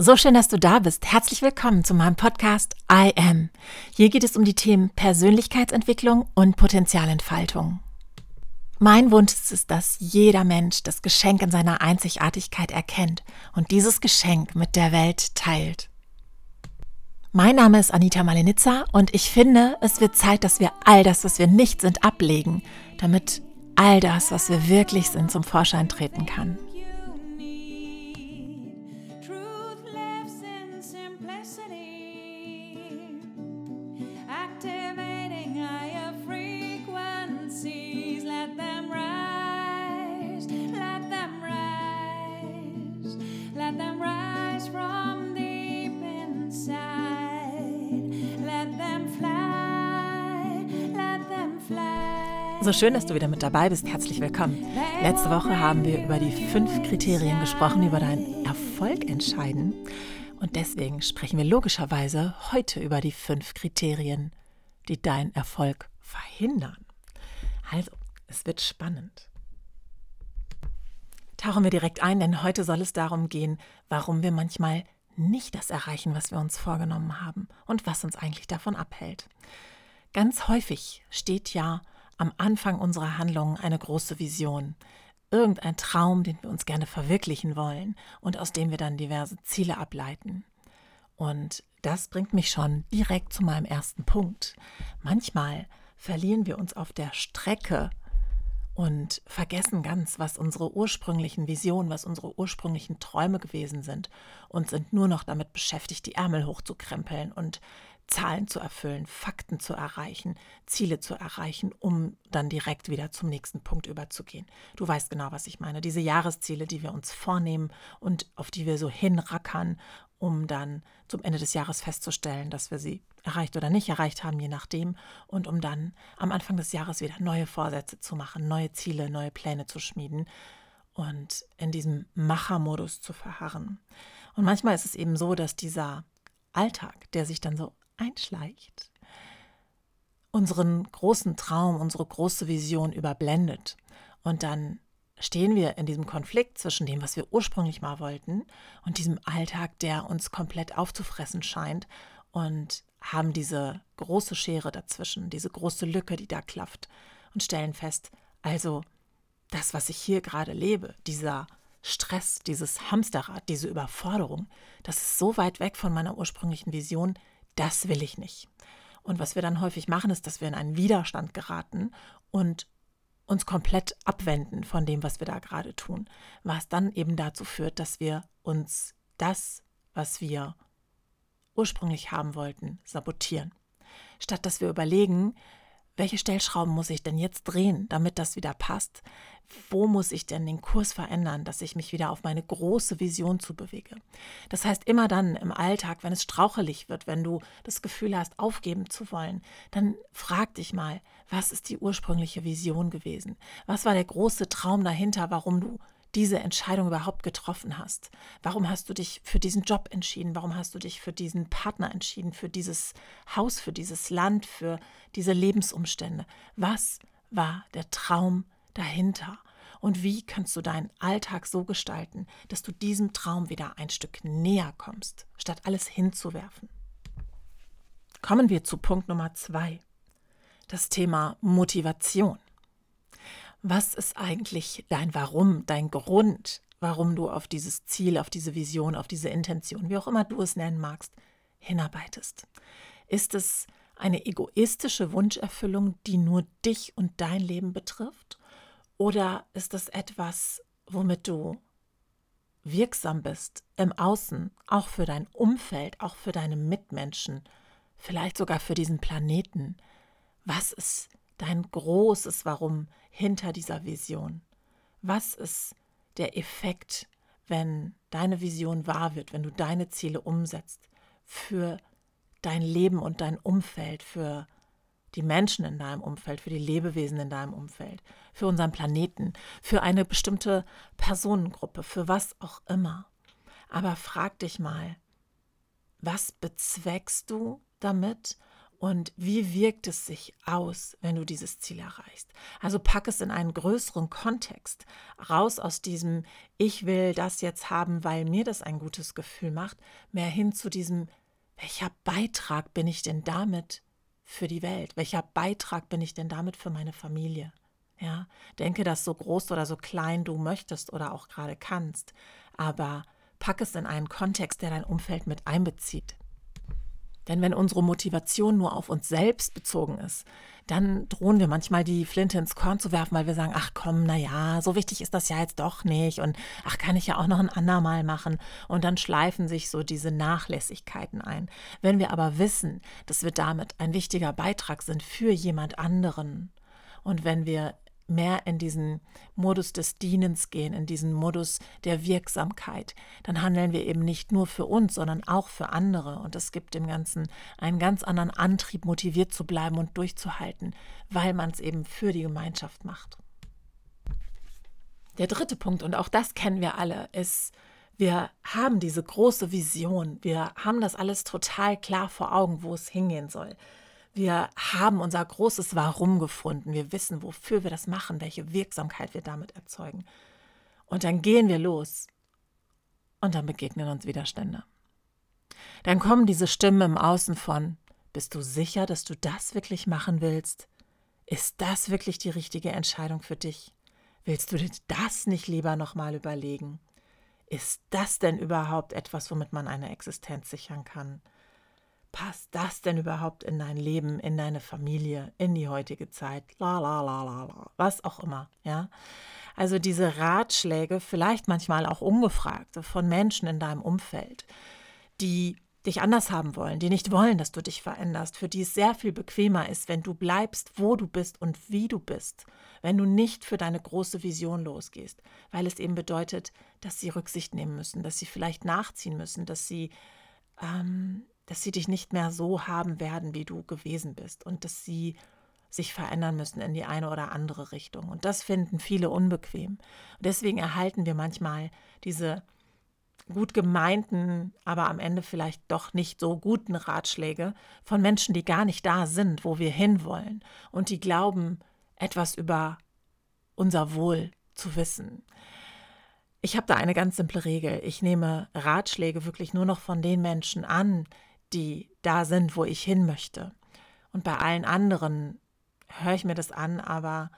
So schön, dass du da bist. Herzlich willkommen zu meinem Podcast I Am. Hier geht es um die Themen Persönlichkeitsentwicklung und Potenzialentfaltung. Mein Wunsch ist es, dass jeder Mensch das Geschenk in seiner Einzigartigkeit erkennt und dieses Geschenk mit der Welt teilt. Mein Name ist Anita Malenitza und ich finde, es wird Zeit, dass wir all das, was wir nicht sind, ablegen, damit all das, was wir wirklich sind, zum Vorschein treten kann. So schön, dass du wieder mit dabei bist. Herzlich willkommen. Letzte Woche haben wir über die fünf Kriterien gesprochen, über deinen Erfolg entscheiden. Und deswegen sprechen wir logischerweise heute über die fünf Kriterien, die deinen Erfolg verhindern. Also, es wird spannend. Tauchen wir direkt ein, denn heute soll es darum gehen, warum wir manchmal nicht das erreichen, was wir uns vorgenommen haben und was uns eigentlich davon abhält. Ganz häufig steht ja am Anfang unserer Handlungen eine große Vision, irgendein Traum, den wir uns gerne verwirklichen wollen und aus dem wir dann diverse Ziele ableiten. Und das bringt mich schon direkt zu meinem ersten Punkt. Manchmal verlieren wir uns auf der Strecke und vergessen ganz, was unsere ursprünglichen Visionen, was unsere ursprünglichen Träume gewesen sind und sind nur noch damit beschäftigt, die Ärmel hochzukrempeln und Zahlen zu erfüllen, Fakten zu erreichen, Ziele zu erreichen, um dann direkt wieder zum nächsten Punkt überzugehen. Du weißt genau, was ich meine. Diese Jahresziele, die wir uns vornehmen und auf die wir so hinrackern, um dann zum Ende des Jahres festzustellen, dass wir sie erreicht oder nicht erreicht haben, je nachdem, und um dann am Anfang des Jahres wieder neue Vorsätze zu machen, neue Ziele, neue Pläne zu schmieden und in diesem Machermodus zu verharren. Und manchmal ist es eben so, dass dieser Alltag, der sich dann so einschleicht, unseren großen Traum, unsere große Vision überblendet. Und dann stehen wir in diesem Konflikt zwischen dem, was wir ursprünglich mal wollten, und diesem Alltag, der uns komplett aufzufressen scheint, und haben diese große Schere dazwischen, diese große Lücke, die da klafft, und stellen fest, also das, was ich hier gerade lebe, dieser Stress, dieses Hamsterrad, diese Überforderung, das ist so weit weg von meiner ursprünglichen Vision, das will ich nicht. Und was wir dann häufig machen, ist, dass wir in einen Widerstand geraten und uns komplett abwenden von dem, was wir da gerade tun, was dann eben dazu führt, dass wir uns das, was wir ursprünglich haben wollten, sabotieren. Statt dass wir überlegen, welche Stellschrauben muss ich denn jetzt drehen, damit das wieder passt? Wo muss ich denn den Kurs verändern, dass ich mich wieder auf meine große Vision zubewege? Das heißt, immer dann im Alltag, wenn es strauchelig wird, wenn du das Gefühl hast, aufgeben zu wollen, dann frag dich mal, was ist die ursprüngliche Vision gewesen? Was war der große Traum dahinter, warum du diese Entscheidung überhaupt getroffen hast. Warum hast du dich für diesen Job entschieden? Warum hast du dich für diesen Partner entschieden, für dieses Haus, für dieses Land, für diese Lebensumstände? Was war der Traum dahinter? Und wie kannst du deinen Alltag so gestalten, dass du diesem Traum wieder ein Stück näher kommst, statt alles hinzuwerfen? Kommen wir zu Punkt Nummer zwei. Das Thema Motivation. Was ist eigentlich dein Warum, dein Grund, warum du auf dieses Ziel, auf diese Vision, auf diese Intention, wie auch immer du es nennen magst, hinarbeitest? Ist es eine egoistische Wunscherfüllung, die nur dich und dein Leben betrifft? Oder ist es etwas, womit du wirksam bist im Außen, auch für dein Umfeld, auch für deine Mitmenschen, vielleicht sogar für diesen Planeten? Was ist dein großes Warum hinter dieser Vision? Was ist der Effekt, wenn deine Vision wahr wird, wenn du deine Ziele umsetzt für dein Leben und dein Umfeld, für die Menschen in deinem Umfeld, für die Lebewesen in deinem Umfeld, für unseren Planeten, für eine bestimmte Personengruppe, für was auch immer. Aber frag dich mal, was bezweckst du damit und wie wirkt es sich aus, wenn du dieses Ziel erreichst? Also pack es in einen größeren Kontext, raus aus diesem Ich will das jetzt haben, weil mir das ein gutes Gefühl macht, mehr hin zu diesem Welcher Beitrag bin ich denn damit für die Welt? Welcher Beitrag bin ich denn damit für meine Familie? Ja, denke das so groß oder so klein du möchtest oder auch gerade kannst, aber pack es in einen Kontext, der dein Umfeld mit einbezieht. Denn wenn unsere Motivation nur auf uns selbst bezogen ist, dann drohen wir manchmal die Flinte ins Korn zu werfen, weil wir sagen, ach komm, na ja, so wichtig ist das ja jetzt doch nicht und ach, kann ich ja auch noch ein andermal machen und dann schleifen sich so diese Nachlässigkeiten ein. Wenn wir aber wissen, dass wir damit ein wichtiger Beitrag sind für jemand anderen und wenn wir mehr in diesen Modus des Dienens gehen, in diesen Modus der Wirksamkeit, dann handeln wir eben nicht nur für uns, sondern auch für andere. Und es gibt dem Ganzen einen ganz anderen Antrieb, motiviert zu bleiben und durchzuhalten, weil man es eben für die Gemeinschaft macht. Der dritte Punkt, und auch das kennen wir alle, ist, wir haben diese große Vision. Wir haben das alles total klar vor Augen, wo es hingehen soll. Wir haben unser großes Warum gefunden. Wir wissen, wofür wir das machen, welche Wirksamkeit wir damit erzeugen. Und dann gehen wir los. Und dann begegnen uns Widerstände. Dann kommen diese Stimmen im Außen von, bist du sicher, dass du das wirklich machen willst? Ist das wirklich die richtige Entscheidung für dich? Willst du dir das nicht lieber nochmal überlegen? Ist das denn überhaupt etwas, womit man eine Existenz sichern kann? Passt das denn überhaupt in dein Leben, in deine Familie, in die heutige Zeit? La la la la la, was auch immer, ja? Also diese Ratschläge, vielleicht manchmal auch ungefragte von Menschen in deinem Umfeld, die dich anders haben wollen, die nicht wollen, dass du dich veränderst, für die es sehr viel bequemer ist, wenn du bleibst, wo du bist und wie du bist, wenn du nicht für deine große Vision losgehst, weil es eben bedeutet, dass sie Rücksicht nehmen müssen, dass sie vielleicht nachziehen müssen, dass sie ähm, dass sie dich nicht mehr so haben werden, wie du gewesen bist und dass sie sich verändern müssen in die eine oder andere Richtung. Und das finden viele unbequem. Und deswegen erhalten wir manchmal diese gut gemeinten, aber am Ende vielleicht doch nicht so guten Ratschläge von Menschen, die gar nicht da sind, wo wir hinwollen und die glauben, etwas über unser Wohl zu wissen. Ich habe da eine ganz simple Regel. Ich nehme Ratschläge wirklich nur noch von den Menschen an, die da sind, wo ich hin möchte. Und bei allen anderen höre ich mir das an, aber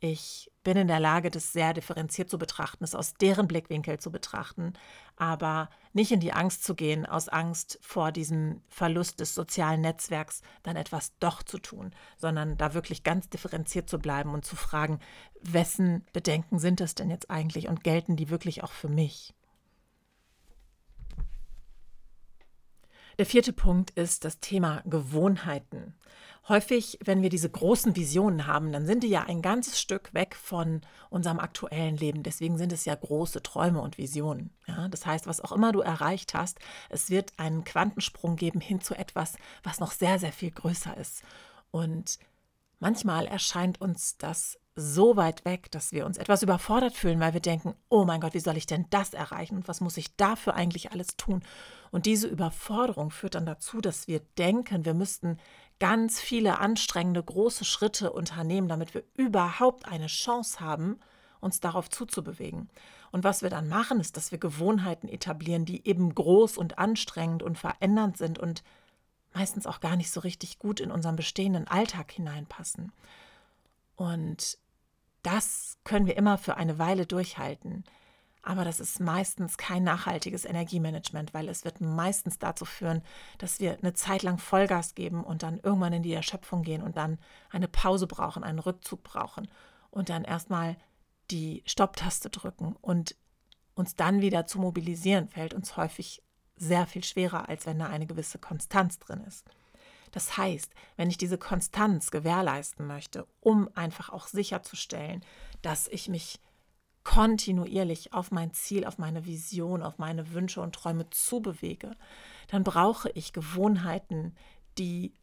ich bin in der Lage, das sehr differenziert zu betrachten, es aus deren Blickwinkel zu betrachten, aber nicht in die Angst zu gehen, aus Angst vor diesem Verlust des sozialen Netzwerks dann etwas doch zu tun, sondern da wirklich ganz differenziert zu bleiben und zu fragen, wessen Bedenken sind es denn jetzt eigentlich und gelten die wirklich auch für mich? Der vierte Punkt ist das Thema Gewohnheiten. Häufig, wenn wir diese großen Visionen haben, dann sind die ja ein ganzes Stück weg von unserem aktuellen Leben. Deswegen sind es ja große Träume und Visionen. Ja, das heißt, was auch immer du erreicht hast, es wird einen Quantensprung geben hin zu etwas, was noch sehr, sehr viel größer ist. Und manchmal erscheint uns das so weit weg, dass wir uns etwas überfordert fühlen, weil wir denken, oh mein Gott, wie soll ich denn das erreichen und was muss ich dafür eigentlich alles tun? Und diese Überforderung führt dann dazu, dass wir denken, wir müssten ganz viele anstrengende, große Schritte unternehmen, damit wir überhaupt eine Chance haben, uns darauf zuzubewegen. Und was wir dann machen, ist, dass wir Gewohnheiten etablieren, die eben groß und anstrengend und verändernd sind und meistens auch gar nicht so richtig gut in unseren bestehenden Alltag hineinpassen. Und das können wir immer für eine Weile durchhalten. Aber das ist meistens kein nachhaltiges Energiemanagement, weil es wird meistens dazu führen, dass wir eine Zeit lang Vollgas geben und dann irgendwann in die Erschöpfung gehen und dann eine Pause brauchen, einen Rückzug brauchen und dann erstmal die Stopptaste drücken und uns dann wieder zu mobilisieren, fällt uns häufig sehr viel schwerer, als wenn da eine gewisse Konstanz drin ist. Das heißt, wenn ich diese Konstanz gewährleisten möchte, um einfach auch sicherzustellen, dass ich mich kontinuierlich auf mein Ziel, auf meine Vision, auf meine Wünsche und Träume zubewege, dann brauche ich Gewohnheiten, die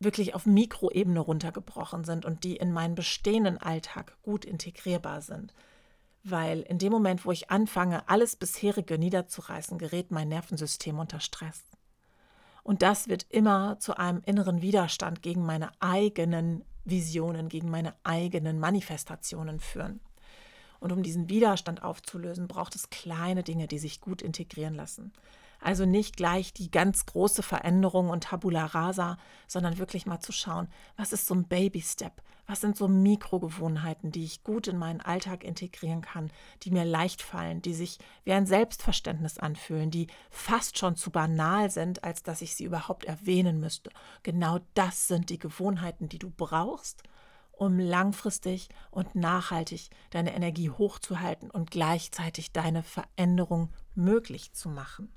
wirklich auf Mikroebene runtergebrochen sind und die in meinen bestehenden Alltag gut integrierbar sind. Weil in dem Moment, wo ich anfange, alles bisherige niederzureißen, gerät mein Nervensystem unter Stress. Und das wird immer zu einem inneren Widerstand gegen meine eigenen Visionen, gegen meine eigenen Manifestationen führen. Und um diesen Widerstand aufzulösen, braucht es kleine Dinge, die sich gut integrieren lassen. Also nicht gleich die ganz große Veränderung und Tabula rasa, sondern wirklich mal zu schauen, was ist so ein Baby-Step? Was sind so Mikrogewohnheiten, die ich gut in meinen Alltag integrieren kann, die mir leicht fallen, die sich wie ein Selbstverständnis anfühlen, die fast schon zu banal sind, als dass ich sie überhaupt erwähnen müsste. Genau das sind die Gewohnheiten, die du brauchst, um langfristig und nachhaltig deine Energie hochzuhalten und gleichzeitig deine Veränderung möglich zu machen.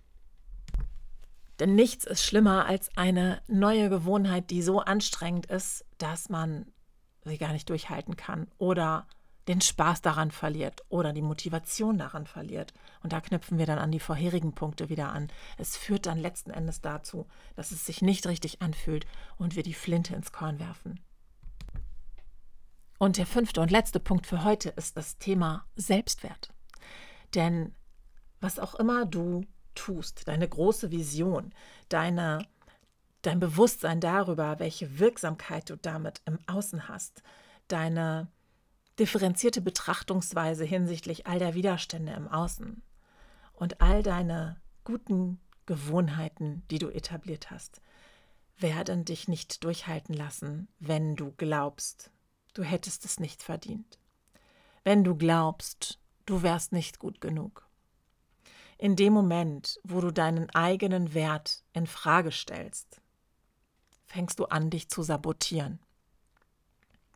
Denn nichts ist schlimmer als eine neue Gewohnheit, die so anstrengend ist, dass man sie gar nicht durchhalten kann oder den Spaß daran verliert oder die Motivation daran verliert. Und da knüpfen wir dann an die vorherigen Punkte wieder an. Es führt dann letzten Endes dazu, dass es sich nicht richtig anfühlt und wir die Flinte ins Korn werfen. Und der fünfte und letzte Punkt für heute ist das Thema Selbstwert. Denn was auch immer du tust, deine große Vision, deine, dein Bewusstsein darüber, welche Wirksamkeit du damit im Außen hast, deine differenzierte Betrachtungsweise hinsichtlich all der Widerstände im Außen und all deine guten Gewohnheiten, die du etabliert hast, werden dich nicht durchhalten lassen, wenn du glaubst, du hättest es nicht verdient. Wenn du glaubst, du wärst nicht gut genug in dem Moment, wo du deinen eigenen Wert in Frage stellst, fängst du an, dich zu sabotieren.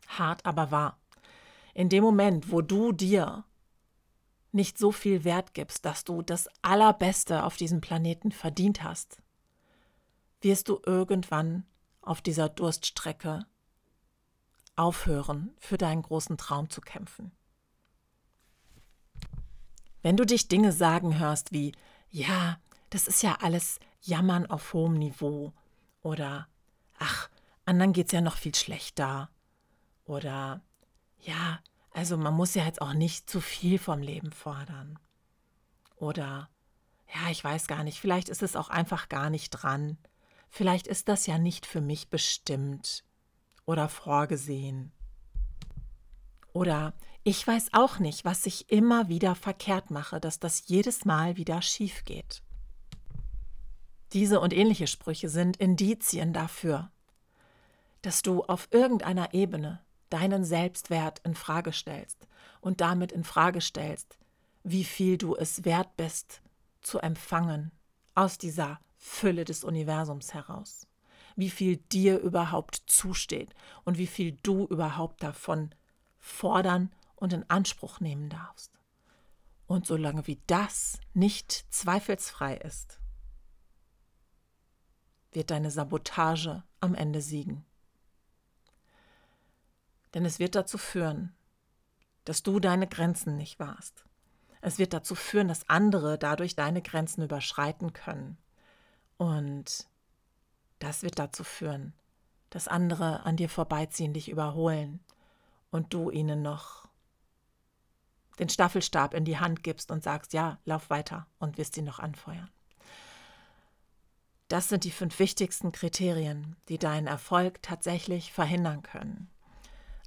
Hart aber wahr. In dem Moment, wo du dir nicht so viel Wert gibst, dass du das Allerbeste auf diesem Planeten verdient hast, wirst du irgendwann auf dieser Durststrecke aufhören, für deinen großen Traum zu kämpfen. Wenn du dich Dinge sagen hörst wie, ja, das ist ja alles Jammern auf hohem Niveau oder ach, anderen geht's ja noch viel schlechter oder ja, also man muss ja jetzt auch nicht zu viel vom Leben fordern oder ja, ich weiß gar nicht, vielleicht ist es auch einfach gar nicht dran. Vielleicht ist das ja nicht für mich bestimmt oder vorgesehen. Oder ich weiß auch nicht, was ich immer wieder verkehrt mache, dass das jedes Mal wieder schief geht. Diese und ähnliche Sprüche sind Indizien dafür, dass du auf irgendeiner Ebene deinen Selbstwert in Frage stellst und damit in Frage stellst, wie viel du es wert bist zu empfangen aus dieser Fülle des Universums heraus, wie viel dir überhaupt zusteht und wie viel du überhaupt davon fordern und in Anspruch nehmen darfst. Und solange wie das nicht zweifelsfrei ist, wird deine Sabotage am Ende siegen. Denn es wird dazu führen, dass du deine Grenzen nicht wahrst. Es wird dazu führen, dass andere dadurch deine Grenzen überschreiten können. Und das wird dazu führen, dass andere an dir vorbeiziehen, dich überholen und du ihnen noch den Staffelstab in die Hand gibst und sagst, ja, lauf weiter und wirst ihn noch anfeuern. Das sind die fünf wichtigsten Kriterien, die deinen Erfolg tatsächlich verhindern können.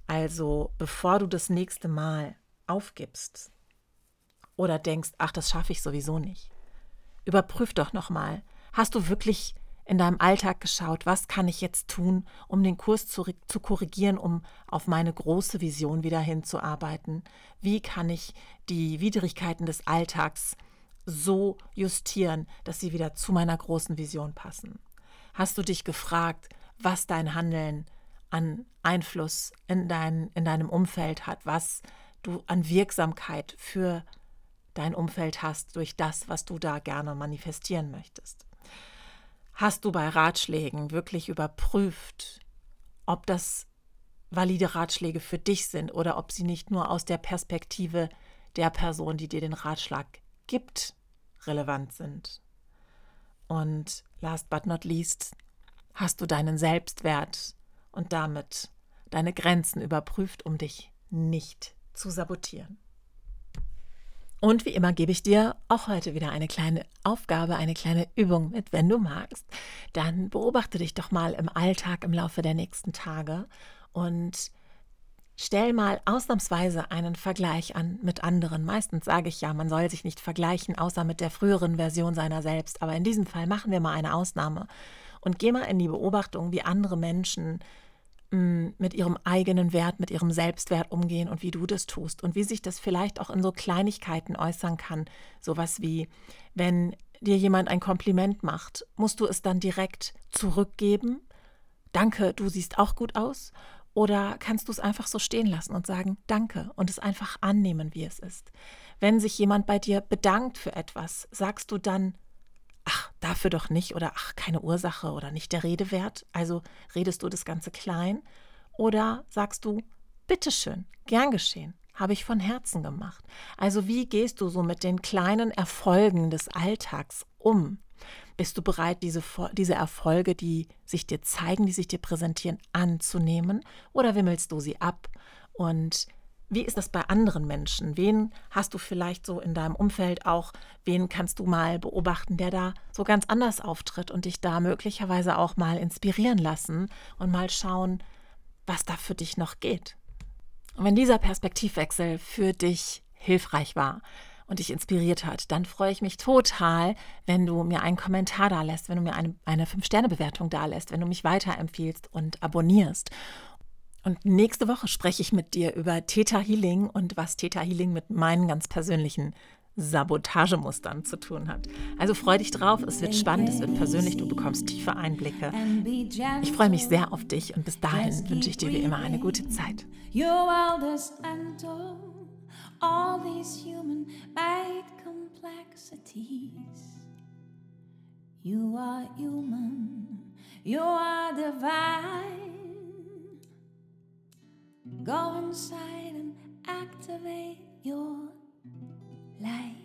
Also bevor du das nächste Mal aufgibst oder denkst, ach, das schaffe ich sowieso nicht, überprüf doch nochmal, hast du wirklich in deinem Alltag geschaut, was kann ich jetzt tun, um den Kurs zu, zu korrigieren, um auf meine große Vision wieder hinzuarbeiten? Wie kann ich die Widrigkeiten des Alltags so justieren, dass sie wieder zu meiner großen Vision passen? Hast du dich gefragt, was dein Handeln an Einfluss in, dein, in deinem Umfeld hat, was du an Wirksamkeit für dein Umfeld hast durch das, was du da gerne manifestieren möchtest? Hast du bei Ratschlägen wirklich überprüft, ob das valide Ratschläge für dich sind oder ob sie nicht nur aus der Perspektive der Person, die dir den Ratschlag gibt, relevant sind? Und last but not least, hast du deinen Selbstwert und damit deine Grenzen überprüft, um dich nicht zu sabotieren? Und wie immer gebe ich dir auch heute wieder eine kleine Aufgabe, eine kleine Übung mit, wenn du magst. Dann beobachte dich doch mal im Alltag im Laufe der nächsten Tage und stell mal ausnahmsweise einen Vergleich an mit anderen. Meistens sage ich ja, man soll sich nicht vergleichen, außer mit der früheren Version seiner selbst. Aber in diesem Fall machen wir mal eine Ausnahme und geh mal in die Beobachtung, wie andere Menschen mit ihrem eigenen Wert, mit ihrem Selbstwert umgehen und wie du das tust und wie sich das vielleicht auch in so Kleinigkeiten äußern kann. Sowas wie, wenn dir jemand ein Kompliment macht, musst du es dann direkt zurückgeben? Danke, du siehst auch gut aus? Oder kannst du es einfach so stehen lassen und sagen Danke und es einfach annehmen, wie es ist? Wenn sich jemand bei dir bedankt für etwas, sagst du dann ach, dafür doch nicht oder ach, keine Ursache oder nicht der Rede wert, also redest du das Ganze klein oder sagst du, bitteschön, gern geschehen, habe ich von Herzen gemacht. Also wie gehst du so mit den kleinen Erfolgen des Alltags um? Bist du bereit, diese, diese Erfolge, die sich dir zeigen, die sich dir präsentieren, anzunehmen oder wimmelst du sie ab und wie ist das bei anderen Menschen? Wen hast du vielleicht so in deinem Umfeld auch? Wen kannst du mal beobachten, der da so ganz anders auftritt und dich da möglicherweise auch mal inspirieren lassen und mal schauen, was da für dich noch geht? Und wenn dieser Perspektivwechsel für dich hilfreich war und dich inspiriert hat, dann freue ich mich total, wenn du mir einen Kommentar da lässt, wenn du mir eine, eine 5-Sterne-Bewertung da lässt, wenn du mich weiterempfiehlst und abonnierst. Und nächste Woche spreche ich mit dir über Theta Healing und was Theta Healing mit meinen ganz persönlichen Sabotagemustern zu tun hat. Also freu dich drauf, es wird spannend, es wird persönlich, du bekommst tiefe Einblicke. Ich freue mich sehr auf dich und bis dahin wünsche ich dir wie immer eine gute Zeit. all these human made complexities. You are human, you are divine. Go inside and activate your light.